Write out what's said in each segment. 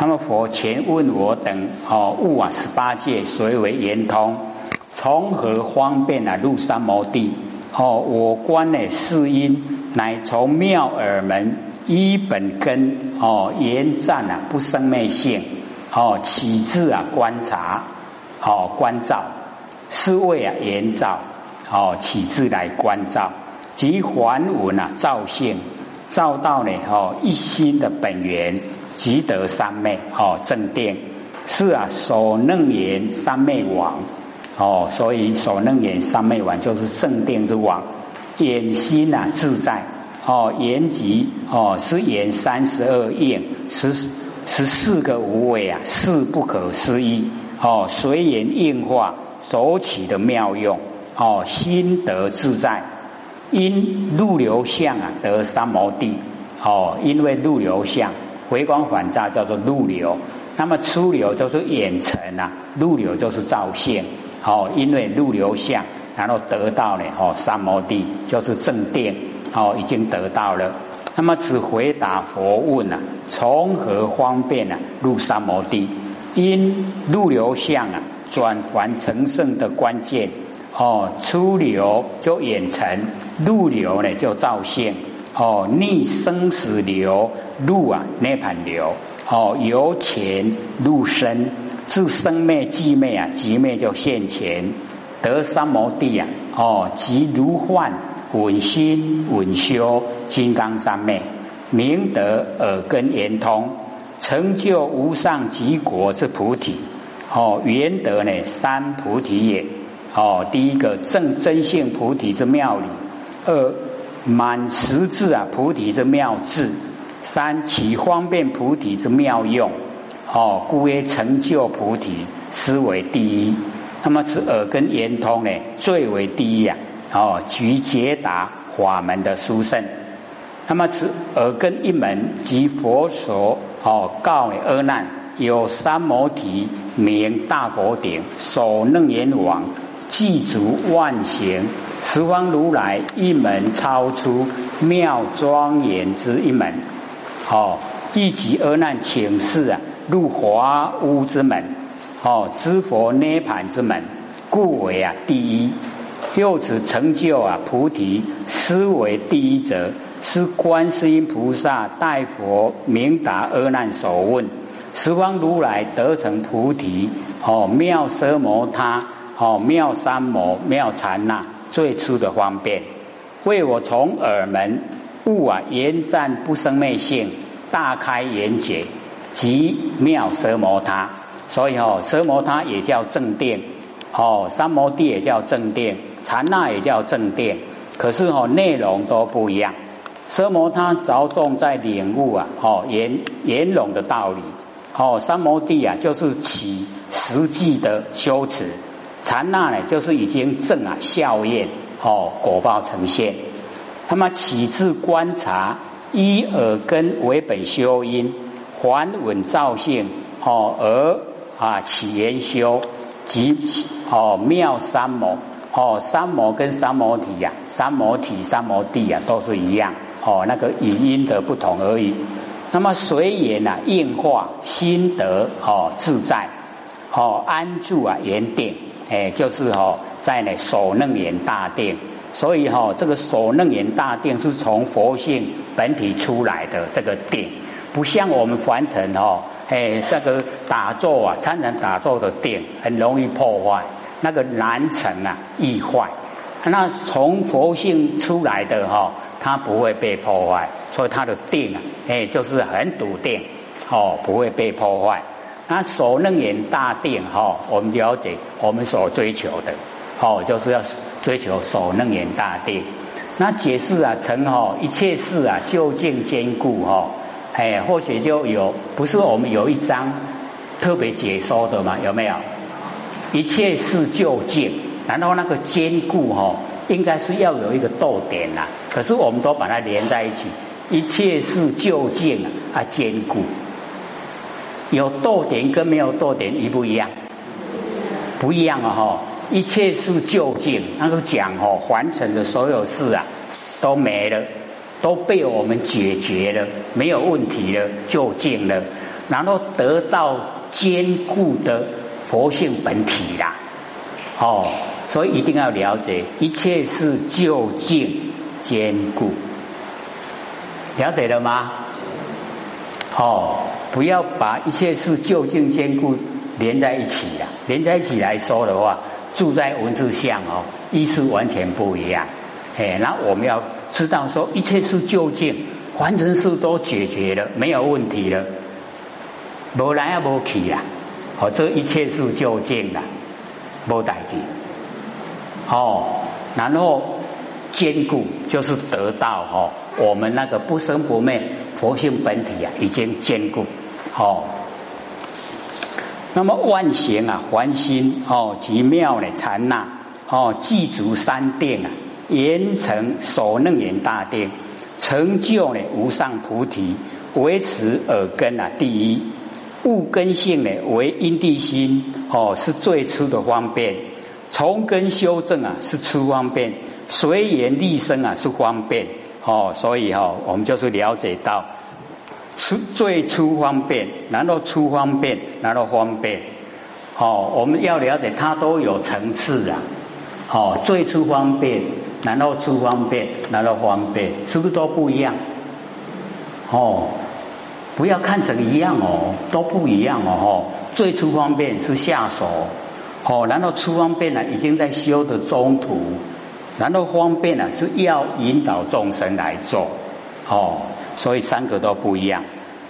那么佛前问我等哦，悟啊十八界谁为圆通？从何方便啊入三摩地？哦，我观呢是因，乃从妙耳门依本根哦，言赞啊不生昧性哦，起自啊观察哦观照，是为啊言照哦起自来观照，即还文啊照性，照到呢哦一心的本源。即得三昧哦，正定是啊，所能言三昧王。哦，所以所能言三昧王就是正定之王，眼心啊自在哦，言即哦是言三十二应十十四个无为啊，是不可思议。哦，随缘应化所起的妙用哦，心得自在，因入流相啊得三摩地。哦，因为入流相。回光返照叫做入流，那么出流就是眼尘啊，入流就是照现，哦，因为入流相，然后得到了哦三摩地就是正定，哦已经得到了。那么此回答佛问啊，从何方便啊入三摩地？因入流相啊转凡成圣的关键，哦出流就眼尘，入流呢就照现。哦，逆生死流入啊，涅盘流。哦，由浅入深，自生灭寂灭啊，寂灭就现前得三摩地啊，哦，即如幻稳心稳修金刚三昧，明得耳根圆通，成就无上极国之菩提。哦，圆得呢三菩提也。哦，第一个正真性菩提之妙理，二。满十字啊，菩提之妙智；三起方便菩提之妙用。哦，故曰成就菩提，思为第一。那么此耳根圆通呢，最为第一呀。哦，举解答法门的殊胜。那么此耳根一门，即佛所哦告阿难，有三摩提名大佛顶，首楞严王，具足万行。十方如来一门超出妙庄严之一门，哦，一即阿难请示啊，入华屋之门，哦，知佛涅盘之门，故为啊第一。又此成就啊菩提，思为第一者，是观世音菩萨代佛明答阿难所问，十方如来得成菩提，哦，妙奢摩他，哦，妙三摩，妙禅那。最初的方便，为我从耳门悟啊，言善不生灭性，大开眼界，即妙奢摩他。所以哦，奢摩他也叫正定，哦，三摩地也叫正定，禅那也叫正定。可是哦，内容都不一样。奢摩他着重在领悟啊，哦，圆圆融的道理。哦，三摩地啊，就是起实际的修持。禅那呢，就是已经正啊效验哦果报呈现。那么起自观察，依耳根为本修因，还稳造性哦而啊起言修即哦妙三摩哦三摩跟三摩体呀，三摩体三摩地呀都是一样哦那个语音的不同而已。那么随缘啊应化心得哦自在哦安住啊圆定。哎，就是哈，在那首楞严大定，所以哈，这个首楞严大定是从佛性本体出来的这个定，不像我们凡尘哈，哎，这个打坐啊，参禅打坐的定很容易破坏，那个难成啊，易坏。那从佛性出来的哈，它不会被破坏，所以它的定啊，哎，就是很笃定，哦，不会被破坏。那所能言大定哈，我们了解我们所追求的，哦，就是要追求所能言大定。那解释啊，成哈一切事啊，究竟坚固哈，哎，或许就有不是我们有一章特别解说的嘛？有没有？一切事究竟，然后那个坚固哈，应该是要有一个逗点呐。可是我们都把它连在一起，一切事究竟啊，坚固。有逗点跟没有逗点一不一样？不一样啊！哈，一切是究竟，那个讲哦，完成的所有事啊，都没了，都被我们解决了，没有问题了，就近了。然后得到坚固的佛性本体啦。哦，所以一定要了解，一切是究竟坚固，了解了吗？哦，不要把一切是究竟坚固连在一起呀，连在一起来说的话，住在文字相哦，意思完全不一样。哎，那我们要知道说，一切是究竟，凡尘事都解决了，没有问题了，无来也无去啦，哦，这一切是究竟的。无代志，哦，然后坚固就是得到哦，我们那个不生不灭佛性本体啊，已经坚固，哦。那么万行啊，还心哦，极妙的禅那哦，具足三定啊，严成所能言大定，成就呢无上菩提，维持耳根啊，第一。物根性呢，为因地心哦，是最初的方便；从根修正啊，是初方便；随缘立身啊，是方便哦。所以哈，我们就是了解到初最初方便，然后初方便，然后方便。哦，我们要了解它都有层次啊。哦，最初方便，然后初方便，然后方便，是不是都不一样？哦。不要看成一样哦，都不一样哦。最初方便是下手，哦，然后初方便呢已经在修的中途，然后方便呢是要引导众生来做，哦，所以三个都不一样。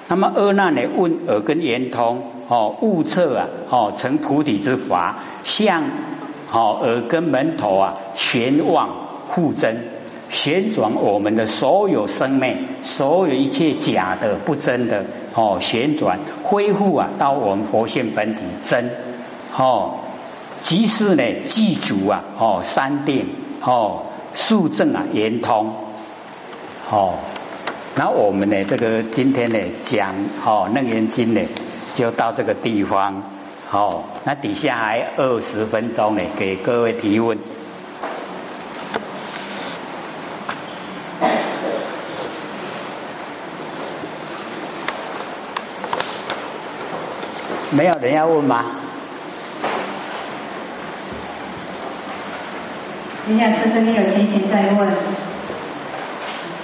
那么二难呢问耳根圆通，哦，悟测啊，哦，成菩提之法，向哦耳根门头啊玄望互真。旋转我们的所有生命，所有一切假的、不真的哦，旋转恢复啊，到我们佛性本体真哦，即是呢，祭祖啊哦，三殿哦，肃正啊，圆通哦。那我们呢，这个今天呢讲哦，楞严经呢，就到这个地方哦。那底下还二十分钟呢，给各位提问。没有人要问吗？你想师傅，你有情形再问。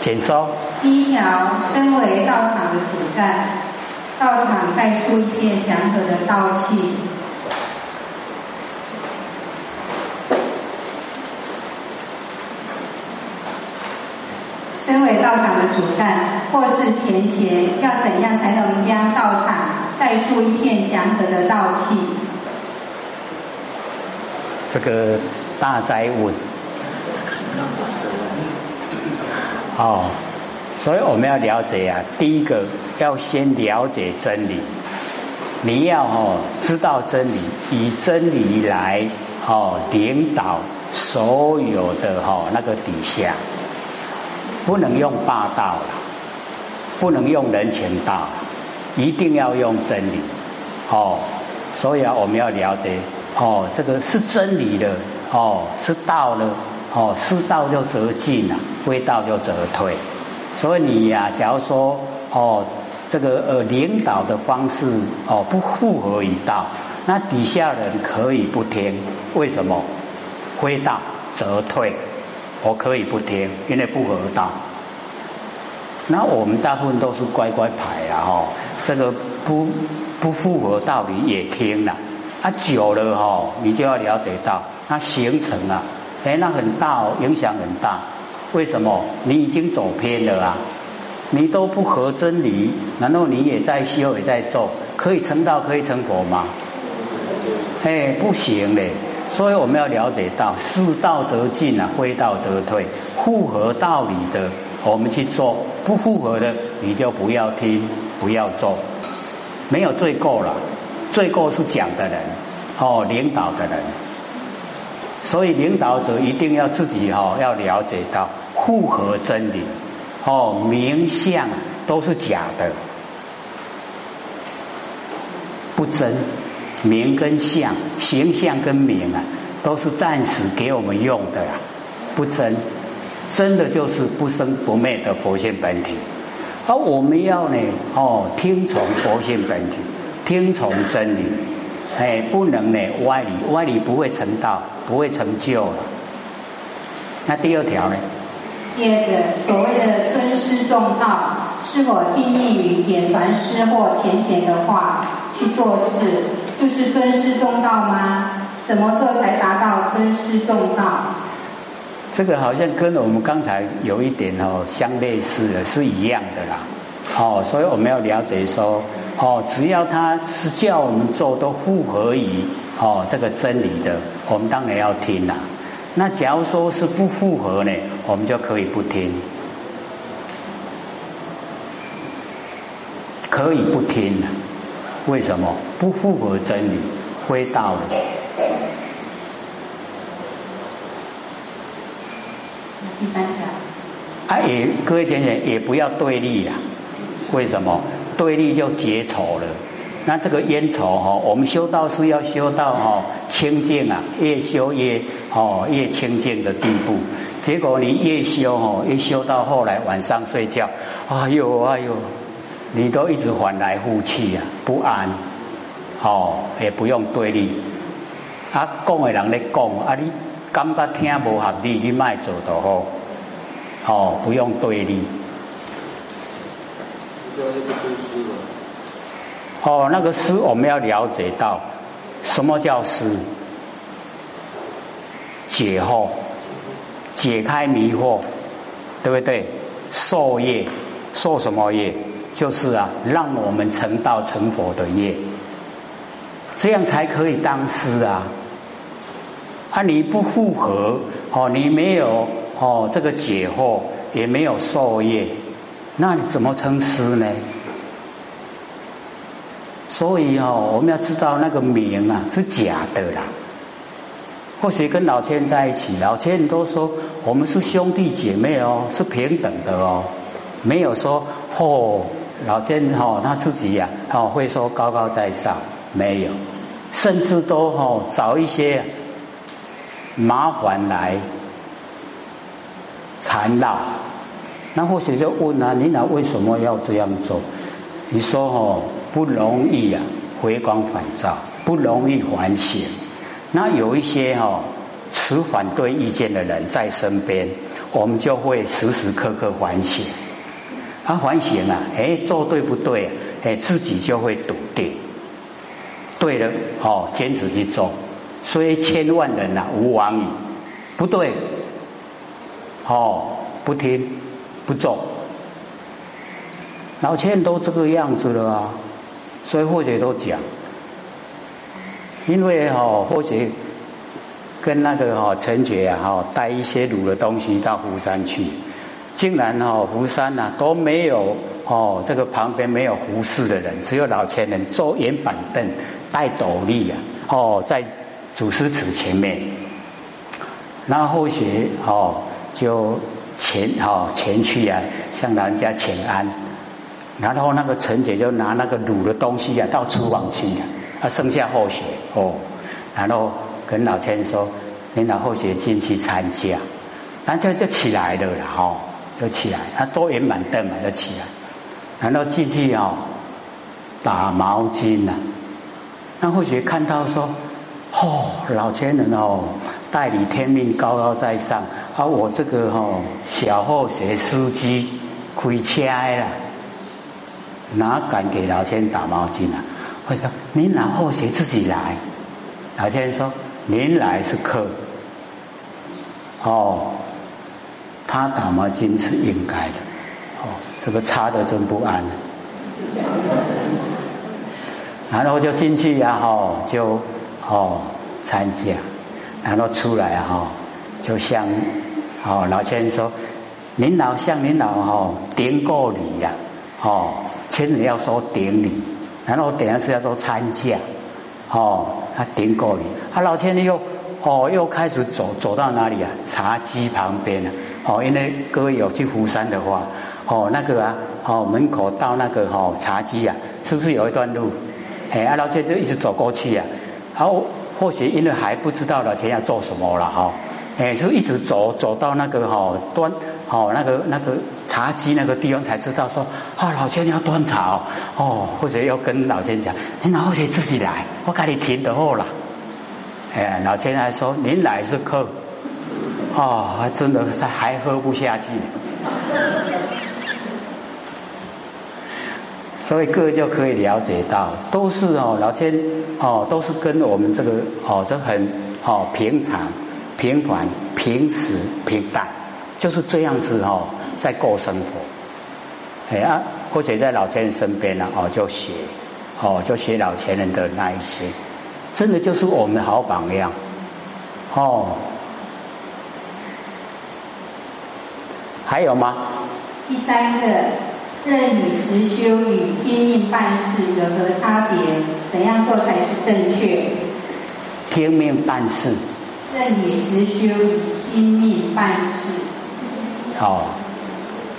请说。第一条，身为道场的主干，道场带出一片祥和的道气。身为道场的主干或是前贤，要怎样才能将道场带出一片祥和的道气？这个大灾问。哦，所以我们要了解啊，第一个要先了解真理，你要哦知道真理，以真理来哦领导所有的哈那个底下。不能用霸道了，不能用人情道，一定要用真理。哦，所以啊，我们要了解哦，这个是真理的哦，是道了哦，是道就则进了，非道就则退。所以你呀，假如说哦，这个呃领导的方式哦不符合于道，那底下人可以不听，为什么？非道则退。我可以不听，因为不合道。那我们大部分都是乖乖牌啊，哈，这个不不符合道理也听了。啊，久了哈，你就要了解到，它形成啊，哎，那很大哦，影响很大。为什么？你已经走偏了啊！你都不合真理，然后你也在修，也在做，可以成道，可以成佛吗？哎，不行嘞。所以我们要了解到，是道则进啊，非道则退。符合道理的，我们去做；不符合的，你就不要听，不要做。没有罪过了，罪过是讲的人，哦，领导的人。所以领导者一定要自己哈，要了解到复合真理，哦，名相都是假的，不真。名跟相，形象跟名啊，都是暂时给我们用的呀，不真，真的就是不生不灭的佛性本体。而我们要呢，哦，听从佛性本体，听从真理，哎，不能呢歪理，歪理不会成道，不会成就了。那第二条呢？第二个所谓的尊师重道，是否定义于点传师或填写的话去做事，就是尊师重道吗？怎么做才达到尊师重道？这个好像跟我们刚才有一点哦相类似的，是一样的啦。哦，所以我们要了解说，哦，只要他是叫我们做都符合于哦这个真理的，我们当然要听啦。那假如说是不符合呢，我们就可以不听，可以不听了。为什么？不符合真理，非道理。第三条。啊，也各位讲讲，也不要对立呀。为什么？对立就结仇了。那这个烟仇哈，我们修道是要修到哈清净啊，越修越哦越清净的地步。结果你越修哈，越修到后来晚上睡觉，哎呦哎呦，你都一直翻来覆去啊，不安。哦，也不用对立。啊，讲的人咧讲，啊你感觉听无合理，你卖做就好。哦，不用对立。哦，那个诗我们要了解到，什么叫师？解惑，解开迷惑，对不对？受业，受什么业？就是啊，让我们成道成佛的业，这样才可以当师啊。啊，你不复合，哦，你没有哦，这个解惑也没有受业，那你怎么称师呢？所以哦，我们要知道那个名啊是假的啦。或许跟老千在一起，老千都说我们是兄弟姐妹哦，是平等的哦，没有说哦，老千哦他自己呀哦会说高高在上，没有，甚至都哦找一些麻烦来缠绕。那或许就问啊，你那为什么要这样做？你说哦。不容易啊，回光返照不容易反省。那有一些哈持反对意见的人在身边，我们就会时时刻刻反省。他反省啊，哎，做对不对？哎，自己就会笃定。对了，哦，坚持去做。所以千万人呐，无往矣。不对，哦，不听不做。老千都这个样子了啊。所以或者都讲，因为哈或许跟那个哈陈杰啊哈带一些卤的东西到湖山去，竟然哈湖山呐都没有哦这个旁边没有胡适的人，只有老千人坐圆板凳带斗笠啊哦在祖师祠前面，那或许哦就前哦前去啊向人家请安。然后那个陈姐就拿那个卤的东西啊到厨房去，啊剩下后学哦，然后跟老千说，领导后学进去参加，然后就起来了啦哈，就起来，他坐圆板凳嘛就起来，然后进去哦打毛巾呐，那后学看到说，哦老千人哦代理天命高高在上，而我这个哦小后学司机开车啦。哪敢给老天打毛巾啊？会说您老后学自己来。老天说您来是客，哦，他打毛巾是应该的。哦，这个插的真不安。然后就进去呀，哈，就哦参加，然后出来哈，就像哦老千说，您老向您老哈顶过礼呀。哦，千人要说顶礼，然后等下是要说参加，哦，他顶过礼，他老千人又哦又开始走走到哪里啊？茶几旁边啊，哦，因为各位有去福山的话，哦那个啊，哦门口到那个哦茶几啊，是不是有一段路？哎，阿老千就一直走过去啊，然后或许因为还不知道老天要做什么了哈，哎，就一直走走到那个哈端，哦那个那个茶几那个地方才知道说，啊老千要端茶哦，或者要跟老千讲，你老千自己来，我给你停的后了。哎，老千还说您来是客，哦，还真的是还喝不下去。所以各位就可以了解到，都是哦，老千哦，都是跟我们这个哦，这很哦平常、平凡、平时、平淡，就是这样子哦，在过生活。哎啊，或者在老千人身边呢，哦，就学哦，就学老前人的那一些，真的就是我们的好榜样哦。还有吗？第三个。任你实修与天命办事有何差别？怎样做才是正确？听命办事。任你实修听命办事。好，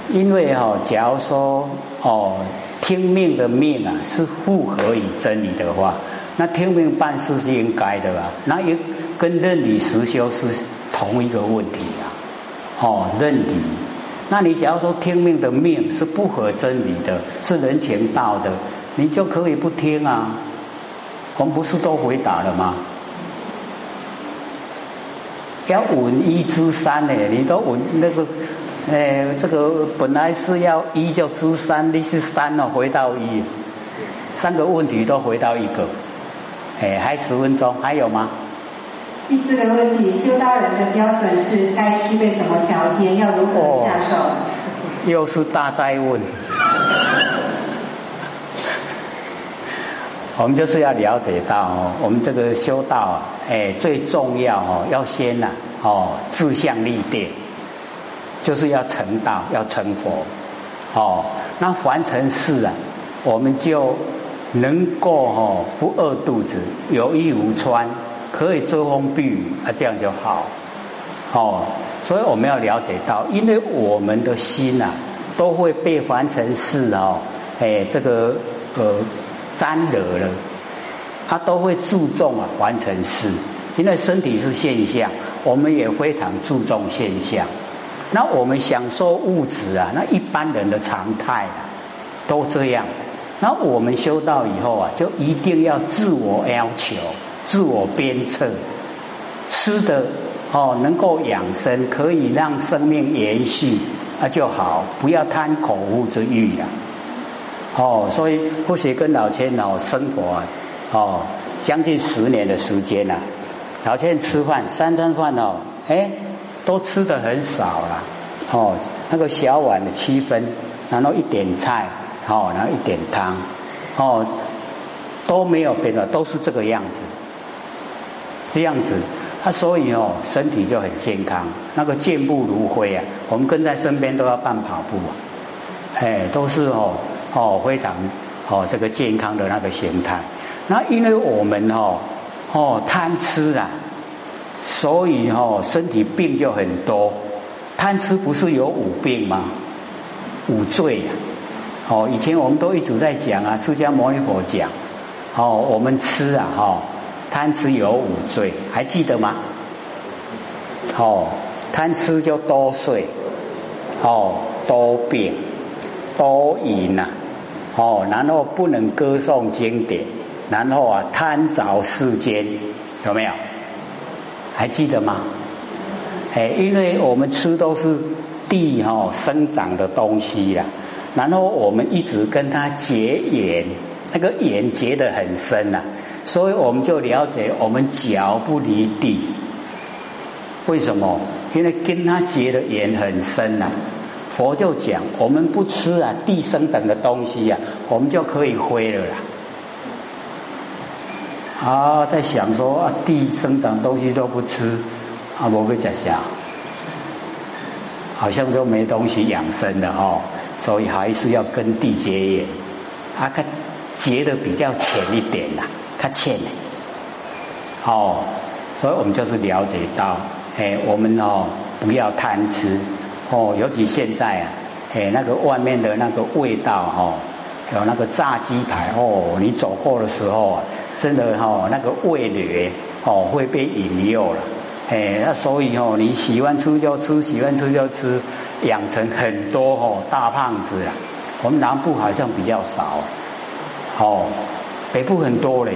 因为哈，假如说哦，听命的命啊是符合于真理的话，那听命办事是应该的吧？那也跟任你实修是同一个问题啊。哦，任你。那你假如说听命的命是不合真理的，是人情道的，你就可以不听啊。我们不是都回答了吗？要稳一知三呢，你都稳那个，哎，这个本来是要一就知三，你是三了回到一，三个问题都回到一个，哎，还十分钟，还有吗？第四个问题，修道人的标准是该具备什么条件？要如何下手？又是大灾问。我们就是要了解到哦，我们这个修道啊，哎，最重要哦，要先呐哦，志向立定，就是要成道，要成佛。哦，那凡尘事啊，我们就能够哦，不饿肚子，有衣无穿。可以遮风避雨啊，这样就好，哦，所以我们要了解到，因为我们的心呐，都会被凡尘事哦，哎，这个呃沾惹了，他都会注重啊完成事，因为身体是现象，我们也非常注重现象。那我们享受物质啊，那一般人的常态啊，都这样。那我们修道以后啊，就一定要自我要求。自我鞭策，吃的哦能够养生，可以让生命延续，那就好，不要贪口腹之欲呀。哦，所以或许跟老千哦生活，哦将近十年的时间呐，老千吃饭三餐饭哦，哎都吃的很少了，哦那个小碗的七分，然后一点菜，哦然后一点汤，哦都没有变的，都是这个样子。这样子，他所以哦，身体就很健康，那个健步如飞啊。我们跟在身边都要办跑步啊，哎，都是哦哦非常哦这个健康的那个形态。那因为我们哦哦贪吃啊，所以哦身体病就很多。贪吃不是有五病吗？五罪啊！哦，以前我们都一直在讲啊，释迦牟尼佛讲，哦，我们吃啊，哈。贪吃有五罪，还记得吗？哦，贪吃就多睡，哦，多病，多淫呐，哦，然后不能歌颂经典，然后啊贪着世间，有没有？还记得吗？哎，因为我们吃都是地哈生长的东西呀，然后我们一直跟它结缘，那个缘结得很深呐。所以我们就了解，我们脚不离地，为什么？因为跟他结的缘很深呐。佛就讲，我们不吃啊地生长的东西呀，我们就可以飞了啦。啊，在想说啊，地生长东西都不吃，啊，我会在想，好像都没东西养生的哦，所以还是要跟地结缘，啊，它结的比较浅一点呐。他欠的，哦，所以我们就是了解到，哎，我们哦不要贪吃，哦，尤其现在啊，哎，那个外面的那个味道哈，有那个炸鸡排哦，你走过的时候啊，真的哈，那个味蕾哦会被引诱了，哎，那所以哦，你喜欢吃就吃，喜欢吃就吃，养成很多哦大胖子啊。我们南部好像比较少，哦，北部很多嘞，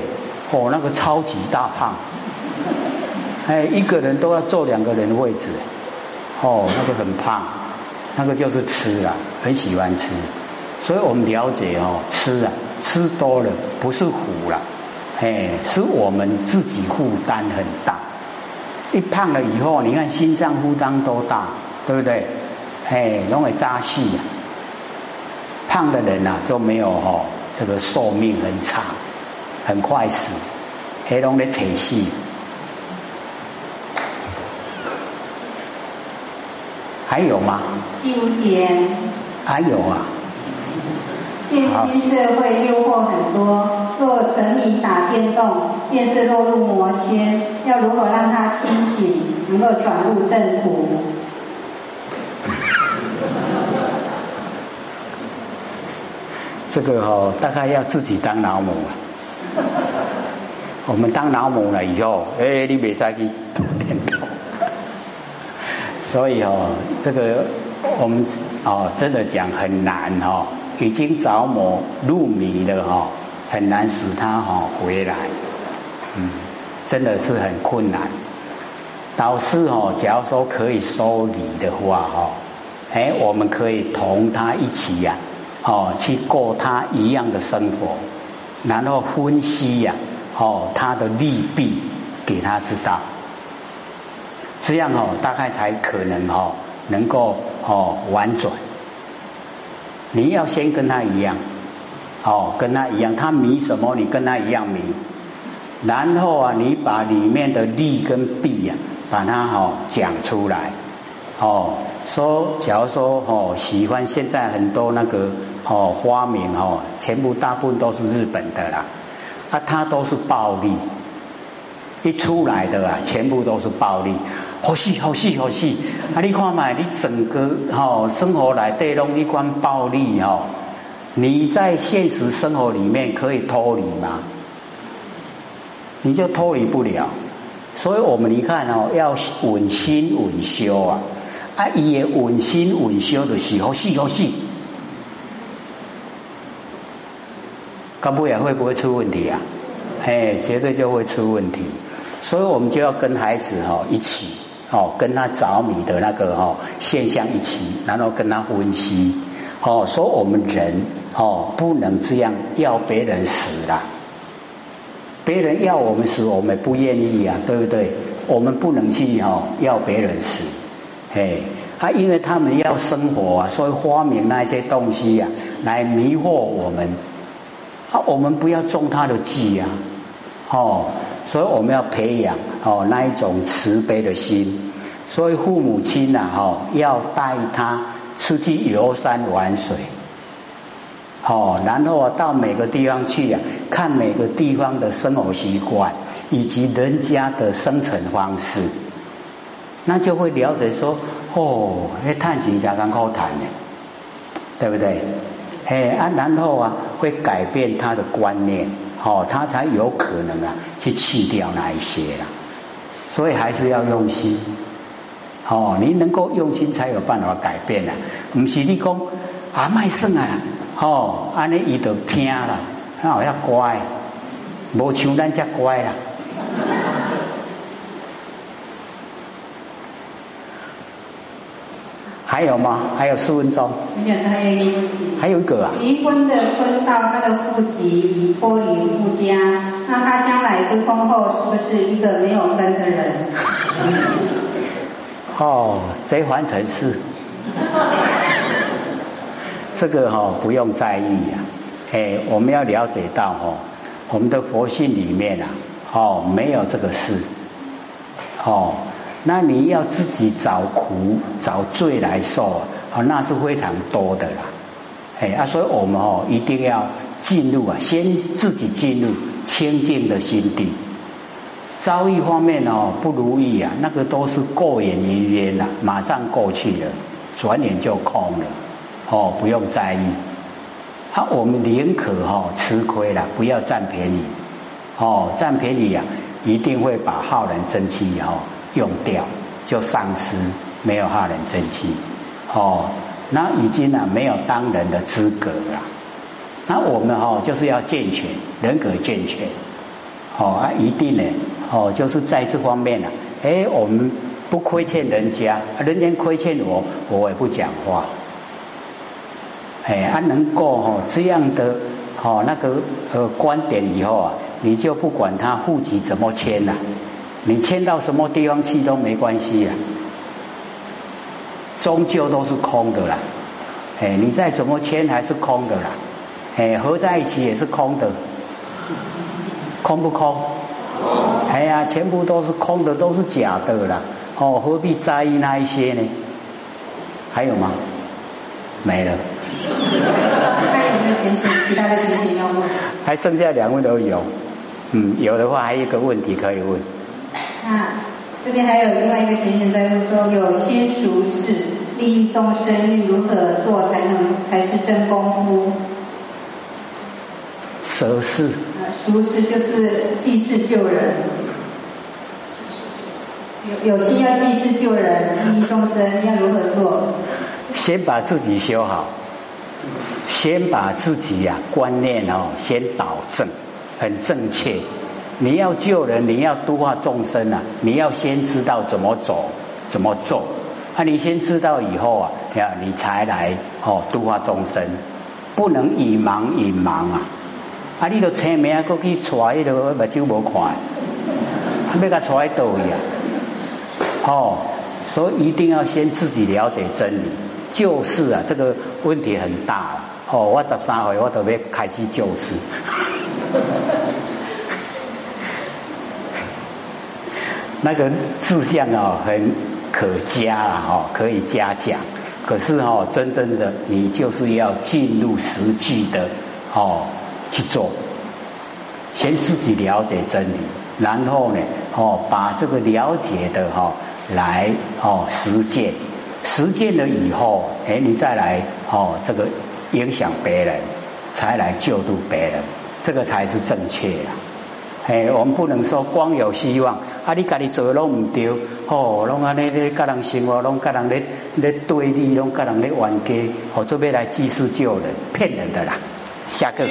哦，那个超级大胖，哎，一个人都要坐两个人的位置，哦，那个很胖，那个就是吃了，很喜欢吃。所以我们了解哦，吃啊，吃多了不是苦了，哎，是我们自己负担很大。一胖了以后，你看心脏负担多大，对不对？哎，容易扎细。胖的人呐都没有哦，这个寿命很长，很快死，黑龙的扯细。还有吗？第五点。还有啊。现今社会诱惑很多，若沉迷打电动，便是落入魔圈。要如何让他清醒，能够转入正途？这个哈，大概要自己当老母啊。我们当老母了以后，哎，你别再去打电动。所以哦，这个我们哦，真的讲很难哈。已经着魔入迷了哈，很难使他哈回来，嗯，真的是很困难。导师哈，假如说可以收礼的话哈，哎，我们可以同他一起呀，哦，去过他一样的生活，然后分析呀，哦，他的利弊给他知道，这样哦，大概才可能哦，能够哦婉转。你要先跟他一样，哦，跟他一样，他迷什么，你跟他一样迷。然后啊，你把里面的利跟弊呀，把它哦讲出来，哦，说，假如说哦，喜欢现在很多那个哦花名哦，全部大部分都是日本的啦，啊，它都是暴力，一出来的啊，全部都是暴力。好戏好戏好戏，啊！你看嘛，你整个哈生活来对拢一关暴力哈，你在现实生活里面可以脱离吗？你就脱离不了。所以我们你看哦，要稳心稳修啊，啊，也稳心稳修的时候，细好戏，干不也会不会出问题啊？哎，绝对就会出问题。所以我们就要跟孩子哈一起。哦，跟他着迷的那个哦现象一起，然后跟他分析，哦，说我们人哦不能这样要别人死啦，别人要我们死，我们不愿意呀，对不对？我们不能去哦要别人死，嘿，啊，因为他们要生活啊，所以发明那些东西呀来迷惑我们，啊，我们不要中他的计呀，哦。所以我们要培养哦那一种慈悲的心，所以父母亲呐哦要带他出去游山玩水，哦，然后啊到每个地方去啊，看每个地方的生活习惯以及人家的生存方式，那就会了解说哦，那探钱加刚好谈的，对不对？哎啊，然后啊会改变他的观念。哦，他才有可能啊，去去掉那一些啦。所以还是要用心。哦，你能够用心，才有办法改变啊。不是你讲啊，卖肾啊，哦，安尼伊就听啦，好像乖，无像咱遮乖啦。还有吗？还有四分钟。还有一个问题。还有一个啊。离婚的婚到他的户籍已脱离夫家，那他将来归婚后是不是一个没有分的人？哦，贼还成是。这个哈不用在意呀，哎，我们要了解到哈，我们的佛性里面啊，哦，没有这个事，哦。那你要自己找苦找罪来受啊，那是非常多的啦。哎啊，所以我们哦一定要进入啊，先自己进入清净的心地。遭遇方面哦不如意啊，那个都是过眼云烟啦，马上过去了，转眼就空了。哦，不用在意。啊，我们宁可哈吃亏了，不要占便宜。哦，占便宜呀，一定会把浩然真气哦。用掉，就丧失没有哈人正气，哦，那已经呢没有当人的资格了。那我们哈就是要健全人格健全，哦啊一定呢，哦就是在这方面呢，哎我们不亏欠人家，人家亏欠我，我也不讲话。哎，啊能够哈这样的哦那个呃观点以后啊，你就不管他户籍怎么迁了，你迁到什么地方去都没关系啊，终究都是空的啦。哎，你再怎么迁还是空的啦。哎，合在一起也是空的，空不空？哎呀，全部都是空的，都是假的啦。哦，何必在意那一些呢？还有吗？没了。还有没有情形？其他的情形要问？还剩下两位都有。嗯，有的话还有一个问题可以问。那这边还有另外一个情形在问说，有先熟事利益众生，如何做才能才是真功夫？熟事，熟识就是济世救人，有有心要济世救人，利益众生，要如何做？先把自己修好，先把自己呀观念哦先导正，很正确。你要救人，你要度化众生啊，你要先知道怎么走，怎么做。啊，你先知道以后啊，呀，你才来哦度化众生，不能以盲以盲啊。啊！你都车名过去揣，迄个目睭无看，要甲揣倒去啊！哦，所以一定要先自己了解真理，救世啊！这个问题很大哦。我十三岁，我都要开始救世。那个志向哦，很可嘉啊，哦，可以嘉奖。可是哦，真正的你就是要进入实际的哦。去做，先自己了解真理，然后呢，哦，把这个了解的哈来哦实践，实践了以后，哎，你再来哦这个影响别人，才来救度别人，这个才是正确啊！哎，我们不能说光有希望，啊，你家己做拢唔对，哦，拢安尼咧，甲人生活，拢甲人咧咧对立，拢甲人咧冤家，哦，做咩来技术救人，骗人的啦！下个。